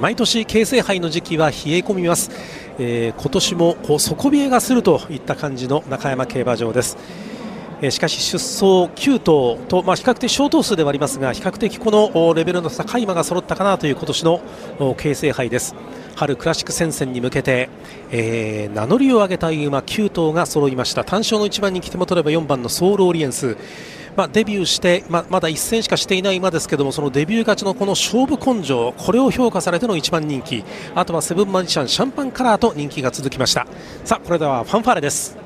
毎年京成杯の時期は冷え込みます、えー、今年もこう底冷えがするといった感じの中山競馬場です。えしかし出走9頭と、まあ、比較的小頭数ではありますが比較的このレベルの高い馬が揃ったかなという今年の京成杯です。春クラシック戦線に向けて、えー、名乗りを上げた馬9頭が揃いました。単勝の1番に来ても取れば4番のソウルオリエンス。まあ、デビューして、まあまだ1戦しかしていない馬ですけどもそのデビュー勝ちのこの勝負根性これを評価されての一番人気。あとはセブンマジシャンシャンパンカラーと人気が続きました。さあこれではファンファーレです。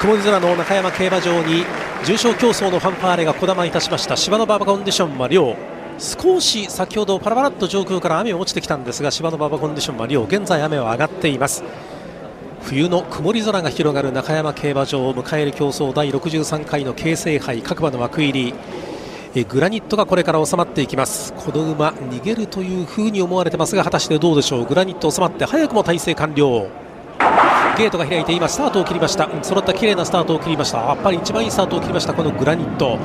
曇り空の中山競馬場に重賞競争のファンファーレがこだまいたしました。芝の馬場コンディションは両少し先ほどパラパラっと上空から雨が落ちてきたんですが芝の馬場コンディションは両現在雨は上がっています。冬の曇り空が広がる中山競馬場を迎える競争第63回の京成杯各馬の枠入り。えグラニットがこれから収まっていきます。この馬逃げるというふうに思われてますが果たしてどうでしょう。グラニット収まって早くも体制完了。ゲートが開いて今スタートを切りました。揃った綺麗なスタートを切りました。やっぱり一番いいスタートを切りましたこのグラニット。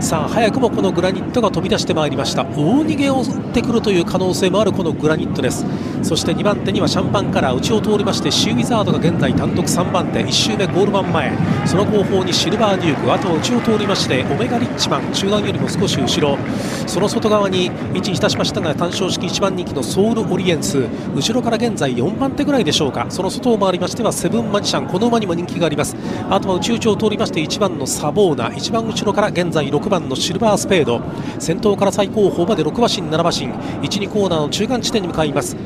さあ早くもこのグラニットが飛び出してまいりました。大逃げを追ってくるという可能性もあるこのグラニットです。そして2番手にはシャンパンカラー内を通りましてシーウィザードが現在単独3番手。1周目ゴール板前。その後方にシルバーデューク。あとは内を通りましてオメガリッチマン。中段よりも少し後ろ。その外側に位置いたしましたが単勝式1番人気のソウルオリエンス。後ろから現在4番手ぐらいでしょうか。その外を回りましてはセブンマジシャンこの馬にも人気があります。あとは内内を通りまして1番のサボーナ一番後ろから現在6番のシルバースペード。先頭から最後方まで6馬身7馬身。12コーナーの中間地点に向かいます。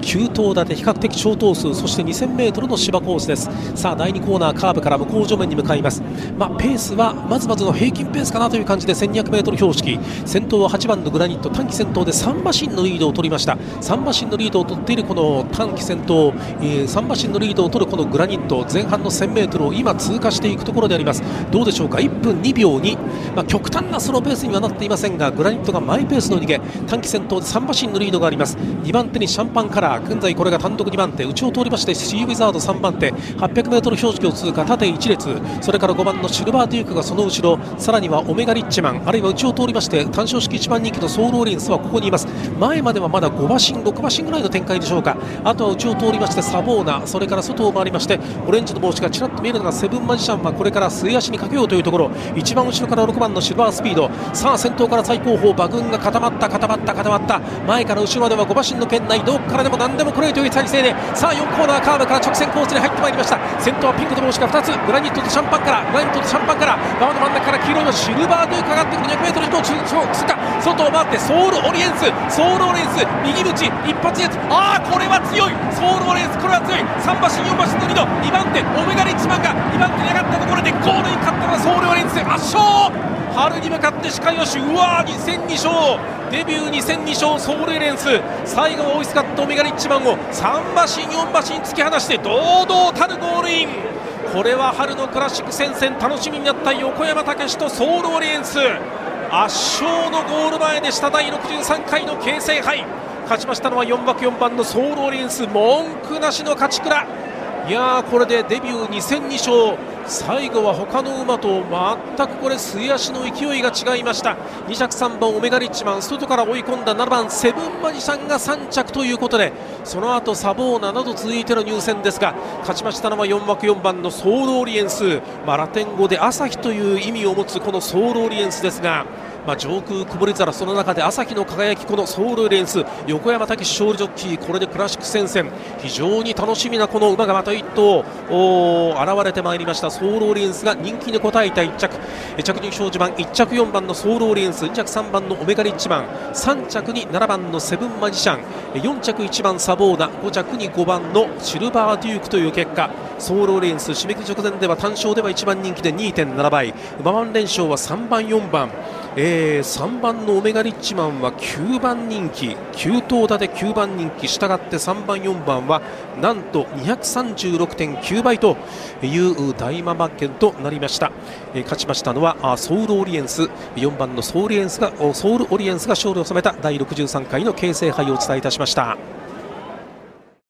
9頭立て比較的小頭数そして 2000m の芝コースです。さあ第2コーナーカーブから向こう上面に向かいます、まあ、ペースはまずまずの平均ペースかなという感じで 1200m 標識。先頭は8番のグラニット短期先頭で3馬身のリードを取りました。3馬身のリードを取っているこの短期先頭、えー、3馬身のリードを取るこのグラニット前半の 1000m を今通過していくところであります。どうでしょうか？1分2秒に、まあ、極端なスローペースにはなっていませんがグラニットがマイペースの逃げ短期先頭で3馬身のリードがあります。2番手にシャンパンカラー。現在これが単独2番手内を通りましてシーウィザード3番手 800m 標識を通過縦1列。それから5番のシルバーデュークがその後ろさらにはオメガリッチマンあるいは内を通りまして単勝式1番人気のソールオリンスはここにいます。前まではまだ5馬身6馬身ぐらいの展開でしょうか。あとは内を通りましてサボーナそれから外を回りましてオレンジの帽子がちらっと見えるのがセブンマジシャンはこれから末足にかけようというところ。一番後ろから6番のシルバースピード。さあ先頭から最後方馬群が固まった固まった固まった。前から後ろまでは5馬身の圏内。どこからでも何でも来いという体勢でさあ4コーナーカーブから直線コースに入ってまいりました。先頭はピンクと帽子が2つ。グラニットとシャンパンからグラニットとシャンパンから側の真ん中から黄色いのシルバードゥークが上がってくる 200m 以上通過外を回ってソウルオリエンスソウルオリエンス右口一発やつああこれは強い。ソウルオリエンスこれは強い。3馬身4馬身のリード2番手オメガリッチマンが2番手に上がったところでゴールに勝ったのはソウルオリエンス。圧勝。春に向かって視界よしうわー2戦2勝。デビュー2戦2勝ソウルエレンス。最後は追いすがったオメガリッチマンを3馬身4馬身突き放して堂々たるゴールイン。これは春のクラシック戦線楽しみになった横山武史とソウルオリエンス。圧勝のゴール前でした。第63回の京成杯。勝ちましたのは4枠4番のソウルオリエンス。文句なしの勝ち倉いやこれでデビュー2戦2勝。最後は他の馬と全くこれ末足の勢いが違いました。2着3番オメガリッチマン。外から追い込んだ7番セブンマジシャンが3着ということでその後サボーナなど続いての入選ですが勝ちましたのは4枠4番のソウルオリエンス、まあ、ラテン語で朝日という意味を持つこのソウルオリエンスですがまあ、上空曇り空その中で朝日の輝きこのソウルレンス横山武史勝利ジョッキーこれでクラシック戦線。非常に楽しみなこの馬がまた1頭現れてまいりました。ソウルオリエンスが人気に応えた1着。着順表示板1着4番のソウルオリエンス2着3番のオメガリッチマン3着に7番のセブンマジシャン4着1番サボーナ5着に5番のシルバーデュークという結果。ソウルオリエンス締め切り直前では単勝では1番人気で2.7倍。馬番連勝は3番4番。えー、3番のオメガリッチマンは9番人気9頭立て9番人気したがって3番4番はなんと236.9倍という大ママ券となりました、えー、勝ちましたのはソウルオリエンス4番のソウルオリエンスがソウルオリエンスが勝利を収めた第63回の京成杯をお伝えいたしました。